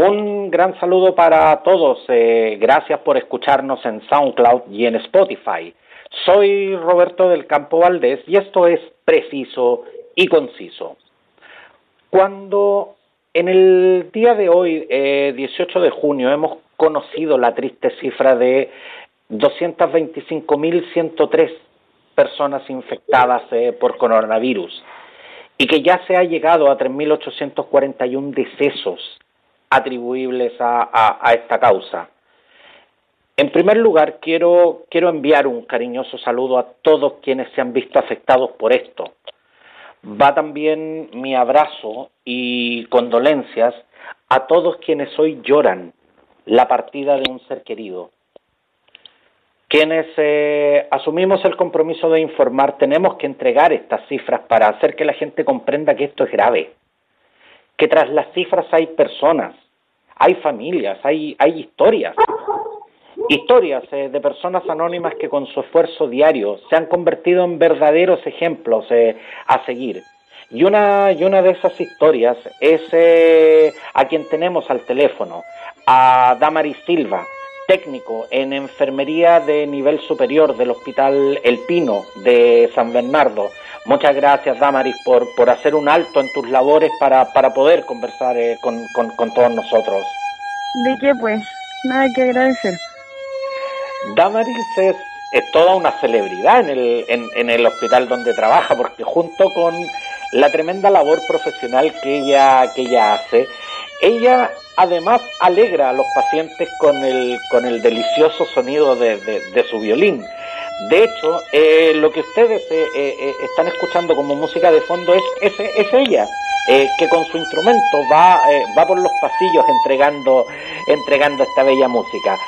Un gran saludo para todos. Eh, gracias por escucharnos en SoundCloud y en Spotify. Soy Roberto del Campo Valdés y esto es preciso y conciso. Cuando en el día de hoy, 18 eh, de junio, hemos conocido la triste cifra de 225.103 personas infectadas eh, por coronavirus y que ya se ha llegado a 3.841 decesos atribuibles a, esta causa. En primer lugar, quiero, quiero enviar un cariñoso saludo a todos quienes se han visto afectados por esto. Va también mi abrazo y condolencias a todos quienes hoy lloran la partida de un ser querido. Quienes eh, asumimos el compromiso de informar tenemos que entregar estas cifras para hacer que la gente comprenda que esto es grave que tras las cifras hay personas, hay familias, hay, hay historias. Historias eh, de personas anónimas que con su esfuerzo diario se han convertido en verdaderos ejemplos eh, a seguir. Y una, y una de esas historias es eh, a quien tenemos al teléfono, a Damaris Silva, técnico en enfermería de nivel superior del Hospital El Pino de San Bernardo. Muchas gracias, Damaris, por, por hacer un alto en tus labores para, para poder conversar eh, con, con, todos nosotros. ¿De qué, pues? Nada que agradecer. Damaris es, es toda una celebridad en el, en, en el hospital donde trabaja, porque junto con la tremenda labor profesional que ella, que ella hace, ella además alegra a los pacientes con el, con el delicioso sonido de, de su violín. De hecho, eh, lo que ustedes eh, eh, están escuchando como música de fondo es, es, ella, que con su instrumento va, va por los pasillos entregando, entregando esta bella música.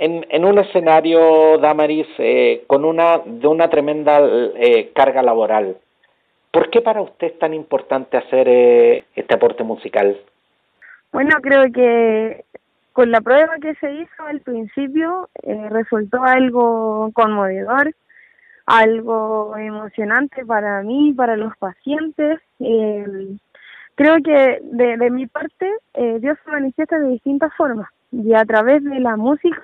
En, un escenario, Damaris, eh, con una, de una tremenda eh, carga laboral, ¿por qué para usted es tan importante hacer eh, este aporte musical? Bueno, creo que con la prueba que se hizo al principio resultó algo conmovedor, algo emocionante para mí, para los pacientes. creo que de, de mi parte Dios se manifiesta de distintas formas y a través de la música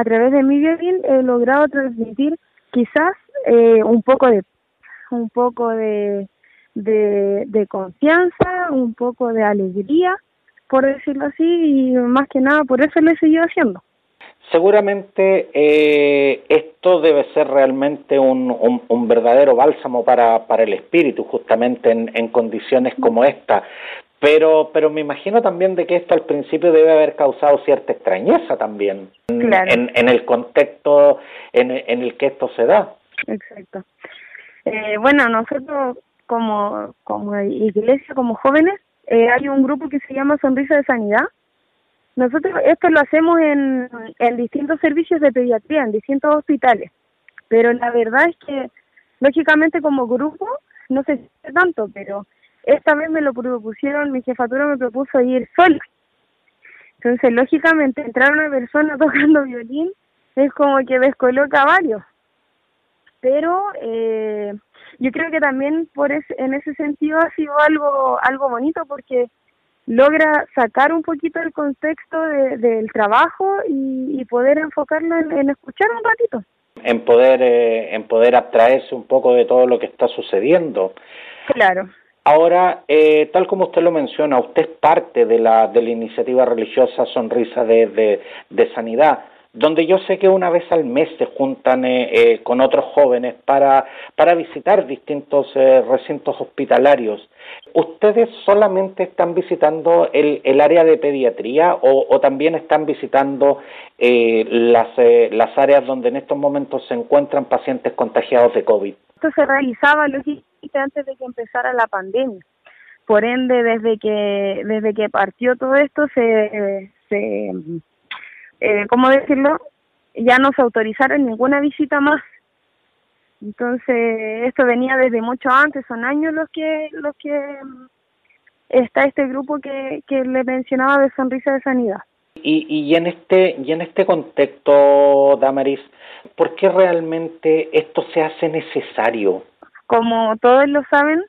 a través de mi violín he logrado transmitir quizás eh, un poco de un poco de, de, confianza, un poco de alegría, por decirlo así, y más que nada por eso lo he seguido haciendo. Seguramente eh, esto debe ser realmente un, un, verdadero bálsamo para, para el espíritu, justamente en, en condiciones como esta. Pero, pero me imagino también de que esto al principio debe haber causado cierta extrañeza también en, en, el contexto en, en, el que esto se da. Exacto. Eh, bueno, nosotros como, como iglesia, como jóvenes, eh, hay un grupo que se llama Sonrisa de Sanidad. Nosotros esto lo hacemos en, en distintos servicios de pediatría, en distintos hospitales. Pero la verdad es que, lógicamente como grupo, no sé tanto, pero esta vez me lo propusieron, mi jefatura me propuso ir sola. Entonces, lógicamente, entrar una persona tocando violín es como que descoloca a varios. Pero eh, yo creo que también por en ese sentido ha sido algo, algo bonito porque logra sacar un poquito el contexto del trabajo y, poder enfocarlo en, escuchar un ratito. En poder, eh, en poder abstraerse un poco de todo lo que está sucediendo. Claro. Ahora, eh, tal como usted lo menciona, usted es parte de la, de la iniciativa religiosa Sonrisa de, de, Sanidad, donde yo sé que una vez al mes se juntan eh, eh, con otros jóvenes para, para visitar distintos recintos hospitalarios. ¿Ustedes solamente están visitando el, el área de pediatría o, también están visitando las, las áreas donde en estos momentos se encuentran pacientes contagiados de COVID? Esto se realizaba antes de que empezara la pandemia. Por ende, desde que desde que partió todo esto, se, se eh, ¿cómo decirlo? Ya no se autorizaron ninguna visita más. Entonces, esto venía desde mucho antes, son años los que los que está este grupo que, que le mencionaba de Sonrisa de Sanidad. Y, y en este y en este contexto, Damaris, ¿por qué realmente esto se hace necesario? Como todos lo saben,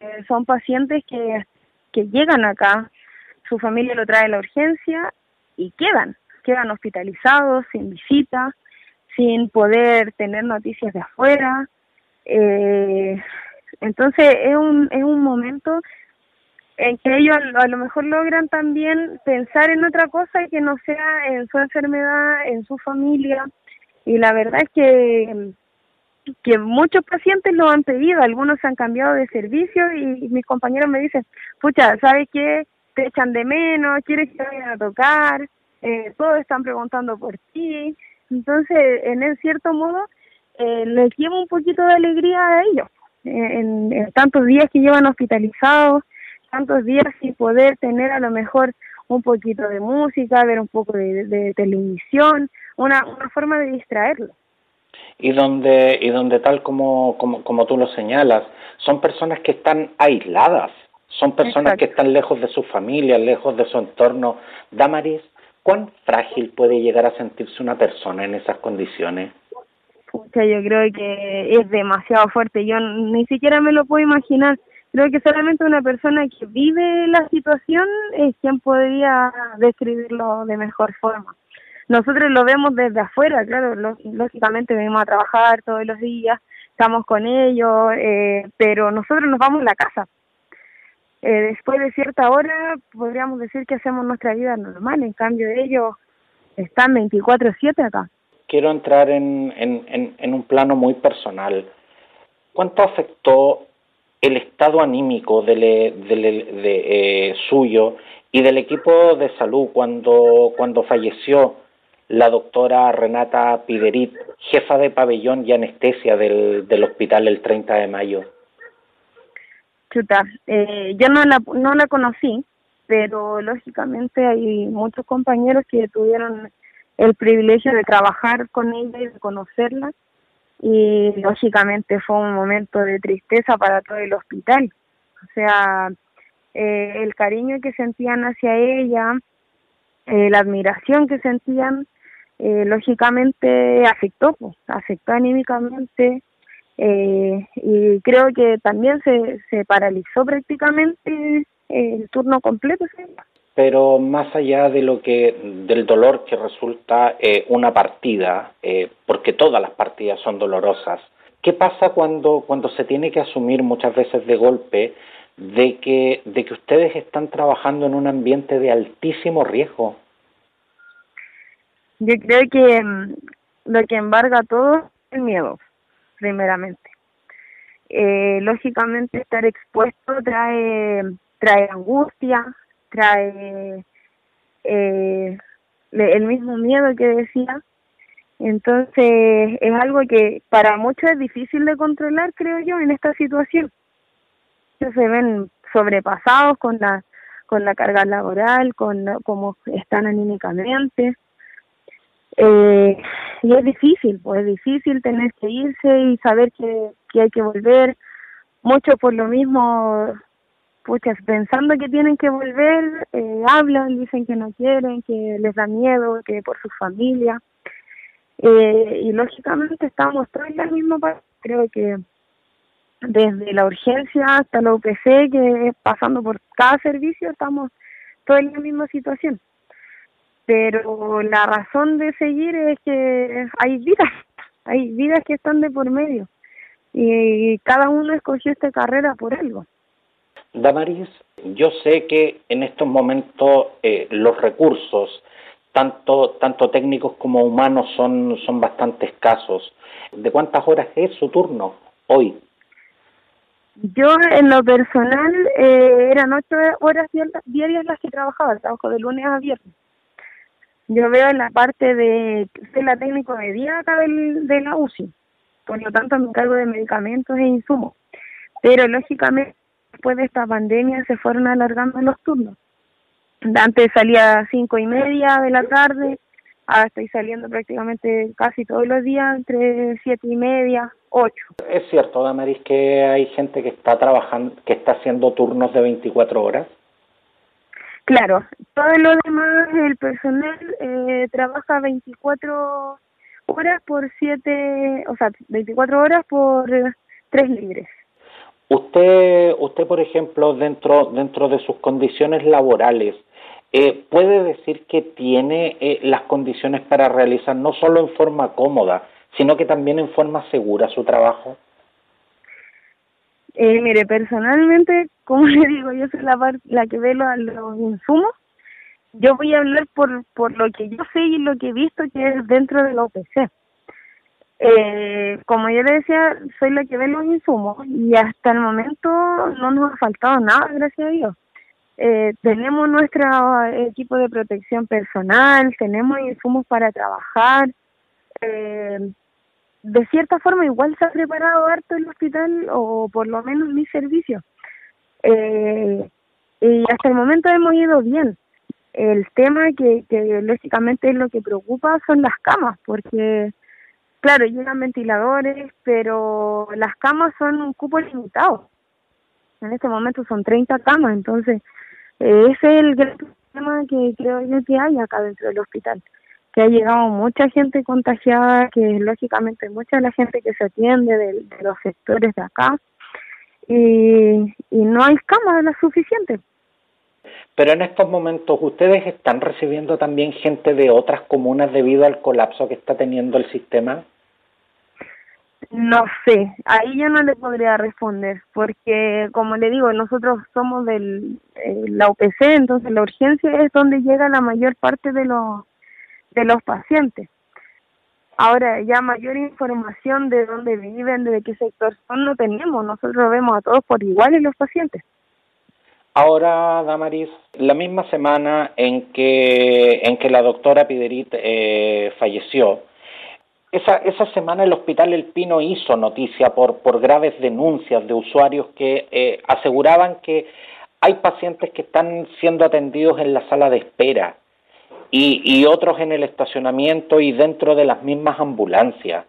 eh, son pacientes que, que llegan acá, su familia lo trae a la urgencia y quedan, quedan hospitalizados, sin visita, sin poder tener noticias de afuera. Eh, entonces es un, es un momento en que ellos a lo mejor logran también pensar en otra cosa que no sea en su enfermedad, en su familia. Y la verdad es que, que muchos pacientes lo han pedido, algunos han cambiado de servicio y, mis compañeros me dicen, pucha, ¿sabes qué? Te echan de menos, quieres que vayan a tocar, eh, todos están preguntando por ti. Entonces, en cierto modo, eh, les lleva un poquito de alegría a ellos, en tantos días que llevan hospitalizados tantos días sin poder tener a lo mejor un poquito de música, ver un poco de, televisión, una, una forma de distraerlo. Y donde, y donde tal como, como, como tú lo señalas, son personas que están aisladas, son personas que están lejos de su familia, lejos de su entorno. Damaris, ¿cuán frágil puede llegar a sentirse una persona en esas condiciones? Pucha, yo creo que es demasiado fuerte. Yo ni siquiera me lo puedo imaginar creo que solamente una persona que vive la situación es quien podría describirlo de mejor forma. Nosotros lo vemos desde afuera, claro, lógicamente venimos a trabajar todos los días, estamos con ellos, eh, pero nosotros nos vamos a la casa. Eh, después de cierta hora podríamos decir que hacemos nuestra vida normal, en cambio ellos están 24/7 acá. Quiero entrar en, en, en un plano muy personal. ¿Cuánto afectó el estado anímico del, de, eh, suyo y del equipo de salud cuando, cuando falleció la doctora Renata Piderit, jefa de pabellón y anestesia del, del hospital el 30 de mayo? Chuta, eh, yo no la, no la conocí, pero lógicamente hay muchos compañeros que tuvieron el privilegio de trabajar con ella y de conocerla y lógicamente fue un momento de tristeza para todo el hospital. O sea, eh, el cariño que sentían hacia ella, eh, la admiración que sentían, eh, lógicamente afectó, pues, afectó anímicamente eh, y creo que también se, se paralizó prácticamente el turno completo. pero más allá de lo que del dolor que resulta eh, una partida, eh, porque todas las partidas son dolorosas. ¿Qué pasa cuando cuando se tiene que asumir muchas veces de golpe de que de que ustedes están trabajando en un ambiente de altísimo riesgo? Yo creo que mm, lo que embarga todo es el miedo, primeramente. Eh, lógicamente estar expuesto trae trae angustia, trae eh, el mismo miedo que decía. Entonces es algo que para muchos es difícil de controlar, creo yo, en esta situación. Ellos se ven sobrepasados con la con la carga laboral, con cómo están anímicamente. Eh, y es difícil, pues es difícil tener que irse y saber que, que hay que volver. Muchos por lo mismo puchas, pensando que tienen que volver, eh, hablan, dicen que no quieren, que les da miedo, que por su familia. Eh, y lógicamente estamos todos en la misma parte. Creo que desde la urgencia hasta la UPC, que pasando por cada servicio, estamos todos en la misma situación. Pero la razón de seguir es que hay vidas, hay vidas que están de por medio. Y cada uno escogió esta carrera por algo. Damaris, yo sé que en estos momentos eh, los recursos, tanto, tanto técnicos como humanos, son, son bastante escasos. ¿De cuántas horas es su turno hoy? Yo, en lo personal, eh, eran ocho horas diarias las que trabajaba, trabajo de lunes a viernes. Yo veo en la parte de ser la técnico de del, de la UCI, por lo tanto me encargo de medicamentos e insumos. Pero lógicamente después de esta pandemia se fueron alargando los turnos. Antes salía a cinco y media de la tarde, ahora estoy saliendo prácticamente casi todos los días entre siete y media, ocho. Es cierto, Damaris, que hay gente que está trabajando, que está haciendo turnos de 24 horas. Claro, todo lo demás, el personal eh, trabaja 24 horas por 7, o sea, 24 horas por 3 libres. Usted, usted por ejemplo, dentro, dentro de sus condiciones laborales, eh, puede decir que tiene eh, las condiciones para realizar no solo en forma cómoda, sino que también en forma segura su trabajo. Eh, mire, personalmente, como le digo, yo soy la, la que ve los, los insumos. Yo voy a hablar por, por lo que yo sé y lo que he visto que es dentro de la OPC. Eh, como yo le decía, soy la que ve los insumos y hasta el momento no nos ha faltado nada, gracias a Dios. Eh, tenemos nuestro equipo de protección personal, tenemos insumos para trabajar. Eh, de cierta forma, igual se ha preparado harto el hospital, o por lo menos mi servicio. Eh, y hasta el momento hemos ido bien. El tema que, que lógicamente es lo que preocupa son las camas, porque Claro, llegan ventiladores, pero las camas son un cupo limitado. En este momento son 30 camas, entonces eh, ese es el gran problema que creo yo que hay acá dentro del hospital. Que ha llegado mucha gente contagiada, que lógicamente mucha de la gente que se atiende de, los sectores de acá, y, y no hay camas las suficientes. Pero en estos momentos, ¿ustedes están recibiendo también gente de otras comunas debido al colapso que está teniendo el sistema? No sé, ahí yo no le podría responder, porque como le digo, nosotros somos del eh, la UPC, entonces la urgencia es donde llega la mayor parte de los de los pacientes. Ahora, ya mayor información de dónde viven, de qué sector son, no tenemos. Nosotros vemos a todos por igual en los pacientes. Ahora, Damaris, la misma semana en que, en que la doctora Piderit eh, falleció, esa, esa semana el Hospital El Pino hizo noticia por, por graves denuncias de usuarios que eh, aseguraban que hay pacientes que están siendo atendidos en la sala de espera y, y otros en el estacionamiento y dentro de las mismas ambulancias.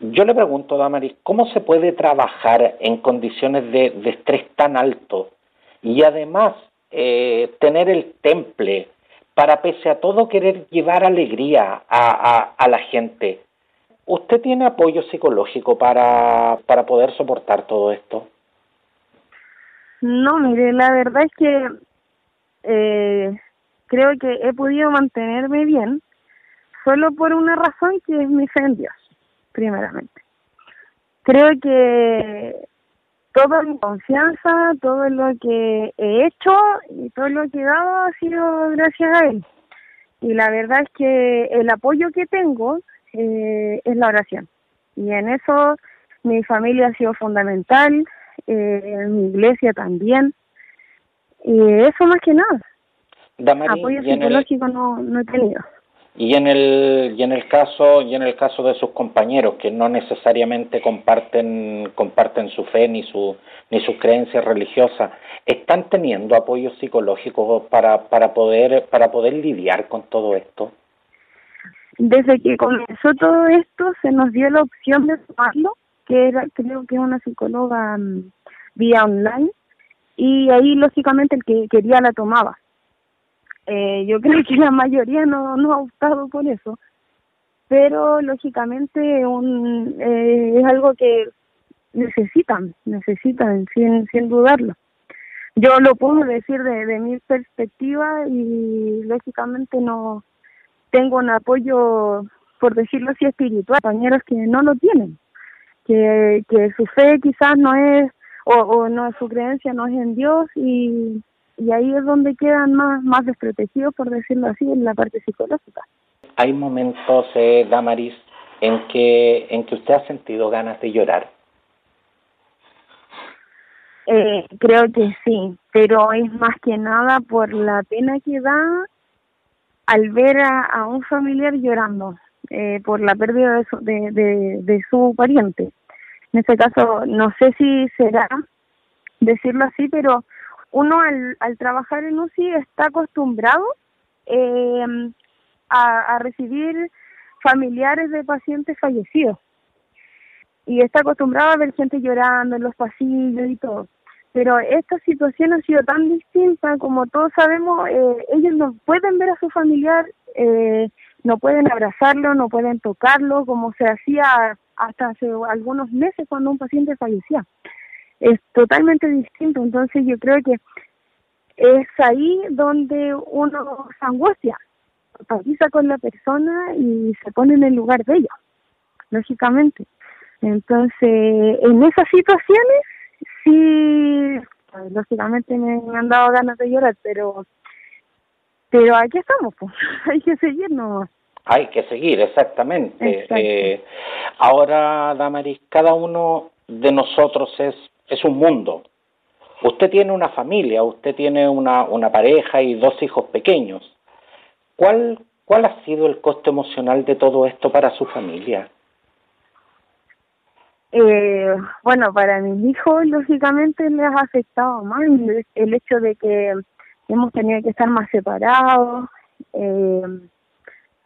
Yo le pregunto, Damaris, ¿cómo se puede trabajar en condiciones de, estrés tan alto y además eh, tener el temple para pese a todo querer llevar alegría a, a, la gente. ¿Usted tiene apoyo psicológico para, para poder soportar todo esto? No, mire, la verdad es que eh, creo que he podido mantenerme bien solo por una razón que es mi fe en Dios, primeramente. Creo que todo mi confianza, todo lo que he hecho y todo lo que he dado ha sido gracias a él. Y la verdad es que el apoyo que tengo eh, es la oración. Y en eso mi familia ha sido fundamental, eh, mi iglesia también. Y eso más que nada. Apoyo psicológico no, no he tenido. Y en el y en el caso y en el caso de sus compañeros que no necesariamente comparten comparten su fe ni su ni sus creencias religiosas están teniendo apoyo psicológico para para poder para poder lidiar con todo esto desde que comenzó todo esto se nos dio la opción de tomarlo que era creo que una psicóloga mm, vía online y ahí lógicamente el que quería la tomaba eh, yo creo que la mayoría no, no ha optado por eso, pero lógicamente un, eh, es algo que necesitan, necesitan sin, sin dudarlo. Yo lo puedo decir de, de mi perspectiva y lógicamente no tengo un apoyo, por decirlo así, espiritual, compañeros que no lo tienen, que, que su fe quizás no es, o, o no su creencia no es en Dios y y ahí es donde quedan más, más desprotegidos, por decirlo así, en la parte psicológica. Hay momentos, eh, Damaris, en que, en que usted ha sentido ganas de llorar. Eh, creo que sí, pero es más que nada por la pena que da al ver a, un familiar llorando eh, por la pérdida de su, de, de, de su pariente. En este caso, no sé si será decirlo así, pero uno al, al trabajar en UCI está acostumbrado eh, a, recibir familiares de pacientes fallecidos y está acostumbrado a ver gente llorando en los pasillos y todo. pero esta situación ha sido tan distinta, como todos sabemos, eh, ellos no pueden ver a su familiar, eh, no pueden abrazarlo, no pueden tocarlo, como se hacía hasta hace algunos meses cuando un paciente fallecía. Es totalmente distinto, entonces yo creo que es ahí donde uno se angustia, empatiza con la persona y se pone en el lugar de ella, lógicamente. Entonces, en esas situaciones sí, lógicamente me, han dado ganas de llorar, pero pero aquí estamos, pues. hay que seguir no Hay que seguir, exactamente. Eh, ahora, Damaris, cada uno de nosotros es, es un mundo. Usted tiene una familia, usted tiene una, una pareja y dos hijos pequeños. ¿Cuál, ¿Cuál ha sido el costo emocional de todo esto para su familia? Eh, bueno, para mis hijos, lógicamente, les ha afectado más el hecho de que hemos tenido que estar más separados. Eh,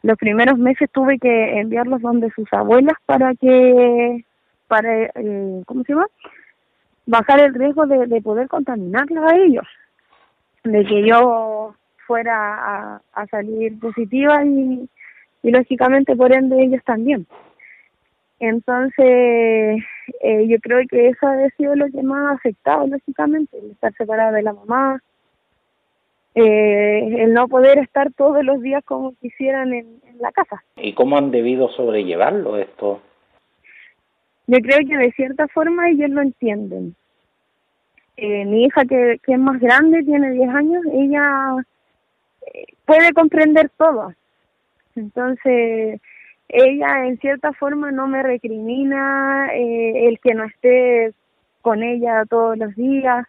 los primeros meses tuve que enviarlos donde sus abuelas para que, para, eh, ¿cómo se llama? Bajar el riesgo de, de poder contaminarlos a ellos, de que yo fuera a, a salir positiva y, y lógicamente por ende ellos también. Entonces, eh, yo creo que eso ha sido lo que más ha afectado, lógicamente, el estar separada de la mamá, eh, el no poder estar todos los días como quisieran en, la casa. ¿Y cómo han debido sobrellevarlo esto? Yo creo que de cierta forma ellos lo entienden. Eh, mi hija, que, que es más grande, tiene 10 años, ella puede comprender todo. Entonces, ella en cierta forma no me recrimina eh, el que no esté con ella todos los días,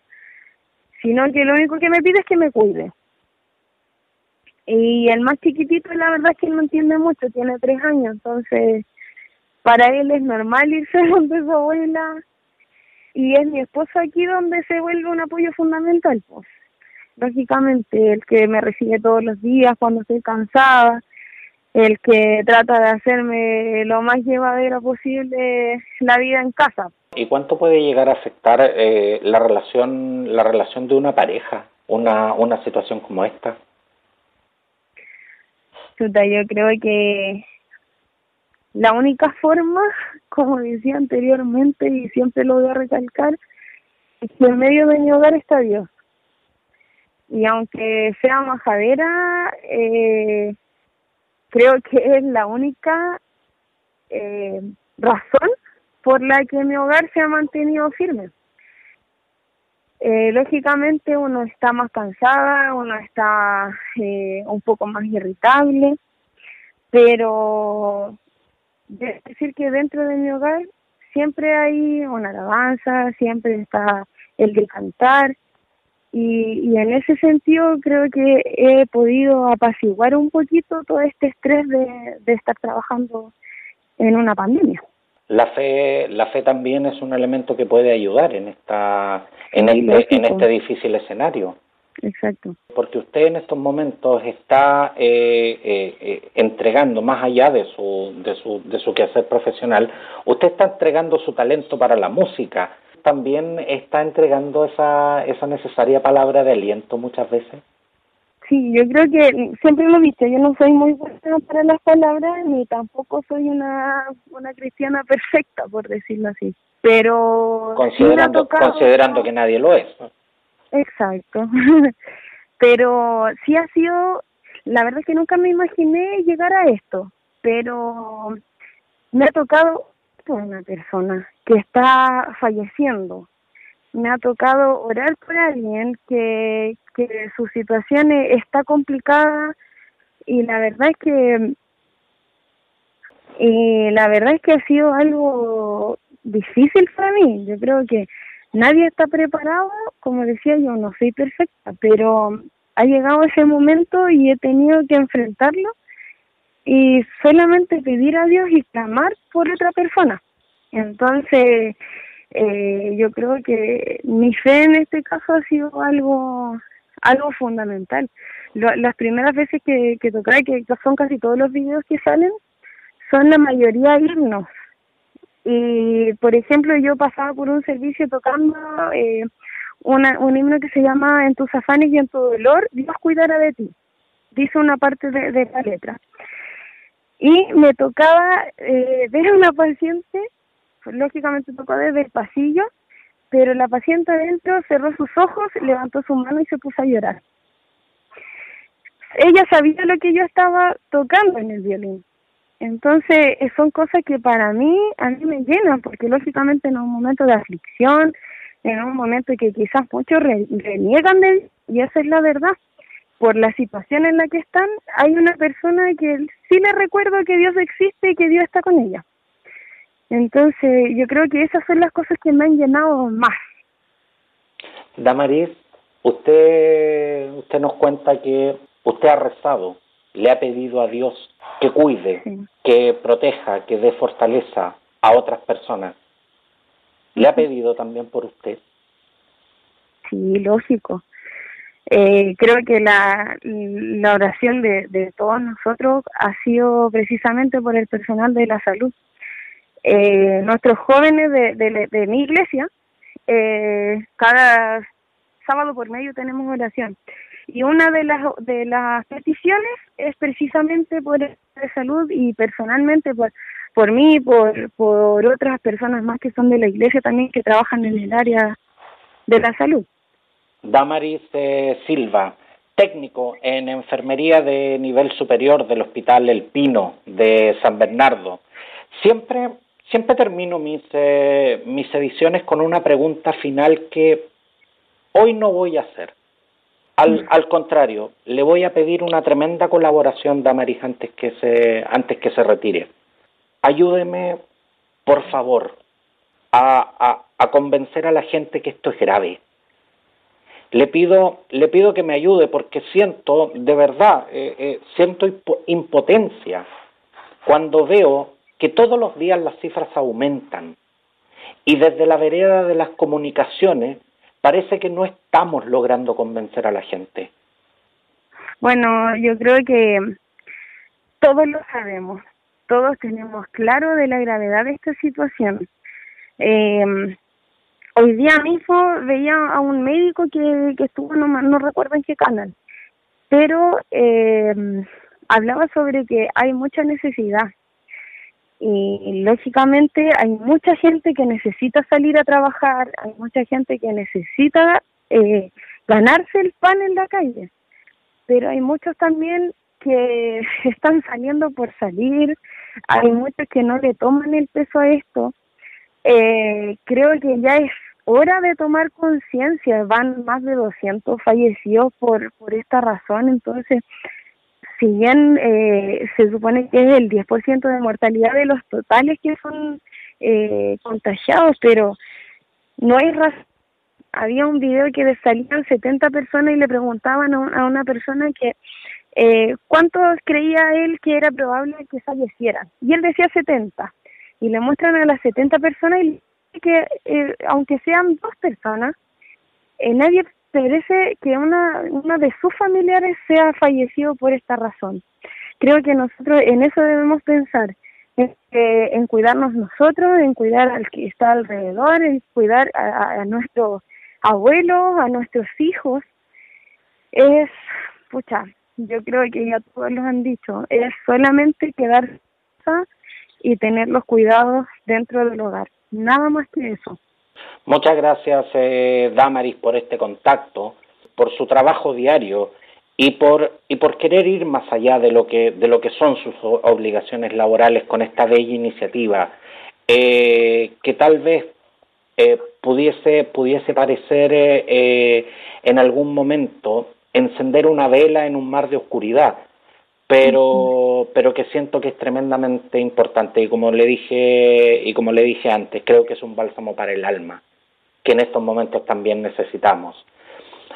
sino que lo único que me pide es que me cuide. Y el más chiquitito, la verdad es que no entiende mucho, tiene tres años, entonces para él es normal irse donde su abuela y es mi esposo aquí donde se vuelve un apoyo fundamental, pues. Lógicamente, el que me recibe todos los días cuando estoy cansada, el que trata de hacerme lo más llevadero posible la vida en casa. ¿Y cuánto puede llegar a afectar eh, la relación la relación de una pareja, una, una situación como esta? yo creo que la única forma, como decía anteriormente y siempre lo voy a recalcar, es que en medio de mi hogar está Dios. Y aunque sea majadera, eh, creo que es la única eh, razón por la que mi hogar se ha mantenido firme. Eh, lógicamente uno está más cansada, uno está eh, un poco más irritable, pero es decir que dentro de mi hogar siempre hay una alabanza, siempre está el de cantar, y, y en ese sentido creo que he podido apaciguar un poquito todo este estrés de, de estar trabajando en una pandemia. La fe, la fe también es un elemento que puede ayudar en esta, en este, en este difícil escenario. Exacto. Porque usted en estos momentos está eh, eh, eh, entregando, más allá de su, de, su, de su quehacer profesional, usted está entregando su talento para la música, también está entregando esa, esa necesaria palabra de aliento muchas veces. Sí, yo creo que siempre lo he visto, yo no soy muy buena para las palabras ni tampoco soy una, una cristiana perfecta, por decirlo así. Pero considerando, considerando que nadie lo es. Exacto. pero sí ha sido, la verdad es que nunca me imaginé llegar a esto, pero me ha tocado una persona que está falleciendo. Me ha tocado orar por alguien que, que su situación está complicada y la verdad es que y la verdad es que ha sido algo difícil para mí. Yo creo que nadie está preparado, como decía yo, no soy perfecta, pero ha llegado ese momento y he tenido que enfrentarlo y solamente pedir a Dios y clamar por otra persona. Entonces, eh, yo creo que mi fe en este caso ha sido algo algo fundamental. las primeras veces que, que toqué, que son casi todos los videos que salen, son la mayoría himnos. Y, por ejemplo, yo pasaba por un servicio tocando eh, una, un himno que se llama En tus afanes y en tu dolor, Dios cuidará de ti. Dice una parte de, de la letra. Y me tocaba eh, ver a una paciente, lógicamente tocó desde el pasillo, pero la paciente adentro cerró sus ojos, levantó su mano y se puso a llorar. Ella sabía lo que yo estaba tocando en el violín. Entonces, eh, son cosas que para mí, a mí me llenan, porque lógicamente en un momento de aflicción, en un momento que quizás muchos reniegan de él, y esa es la verdad, por la situación en la que están, hay una persona que sí le recuerdo que Dios existe y que Dios está con ella. Entonces, yo creo que esas son las cosas que me han llenado más. Damaris, usted, usted nos cuenta que usted ha rezado, le ha pedido a Dios que cuide, que proteja, que dé fortaleza a otras personas. ¿Le ha pedido también por usted? Sí, lógico. Eh, creo que la, la oración de, de todos nosotros ha sido precisamente por el personal de la salud. Eh, nuestros jóvenes de, de, de mi iglesia, eh, cada sábado por medio tenemos oración. Y una de las, de las peticiones es precisamente por el de salud y personalmente por, por mí, por, por otras personas más que son de la iglesia también que trabajan en el área de la salud. Damaris eh, Silva, técnico en enfermería de nivel superior del Hospital El Pino de San Bernardo. Siempre, siempre termino mis, eh, mis ediciones con una pregunta final que hoy no voy a hacer. Al, al, contrario, le voy a pedir una tremenda colaboración, Damaris, antes que se, antes que se retire. Ayúdeme, por favor, a, a, convencer a la gente que esto es grave. Le pido, le pido que me ayude porque siento, de verdad, eh, eh, siento impotencia cuando veo que todos los días las cifras aumentan y desde la vereda de las comunicaciones parece que no estamos logrando convencer a la gente. Bueno, yo creo que todos lo sabemos, todos tenemos claro de la gravedad de esta situación. Eh, hoy día mismo veía a un médico que, estuvo, no, no recuerdo en qué canal, pero eh, hablaba sobre que hay mucha necesidad y lógicamente hay mucha gente que necesita salir a trabajar, hay mucha gente que necesita eh, ganarse el pan en la calle, pero hay muchos también que están saliendo por salir, hay muchos que no le toman el peso a esto. Eh, creo que ya es hora de tomar conciencia, van más de 200 fallecidos por, por esta razón, entonces si bien eh, se supone que es el 10% de mortalidad de los totales que son eh, contagiados, pero no hay razón. Había un video que salían 70 personas y le preguntaban a, una persona que eh, cuántos creía él que era probable que fallecieran. Y él decía 70. Y le muestran a las 70 personas y que eh, aunque sean dos personas, eh, nadie merece que una, una de sus familiares sea fallecido por esta razón. Creo que nosotros en eso debemos pensar, en, en cuidarnos nosotros, en cuidar al que está alrededor, en cuidar a, a nuestros abuelos, a nuestros hijos. Es, pucha, yo creo que ya todos lo han dicho, es solamente quedarse y tener los cuidados dentro del hogar, nada más que eso. Muchas gracias, eh, Damaris, por este contacto, por su trabajo diario y por, y por querer ir más allá de lo que, de lo que son sus obligaciones laborales con esta bella iniciativa, eh, que tal vez eh, pudiese, pudiese parecer eh, en algún momento encender una vela en un mar de oscuridad, pero pero que siento que es tremendamente importante. Y como le dije y como le dije antes creo que es un bálsamo para el alma que en estos momentos también necesitamos.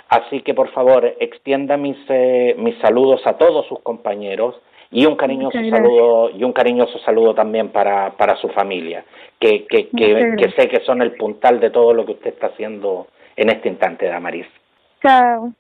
Así que por favor extienda mis eh, mis saludos a todos sus compañeros y un cariñoso saludo y un cariñoso saludo también para para su familia que que que, que sé que son el puntal de todo lo que usted está haciendo en este instante Damaris. Chao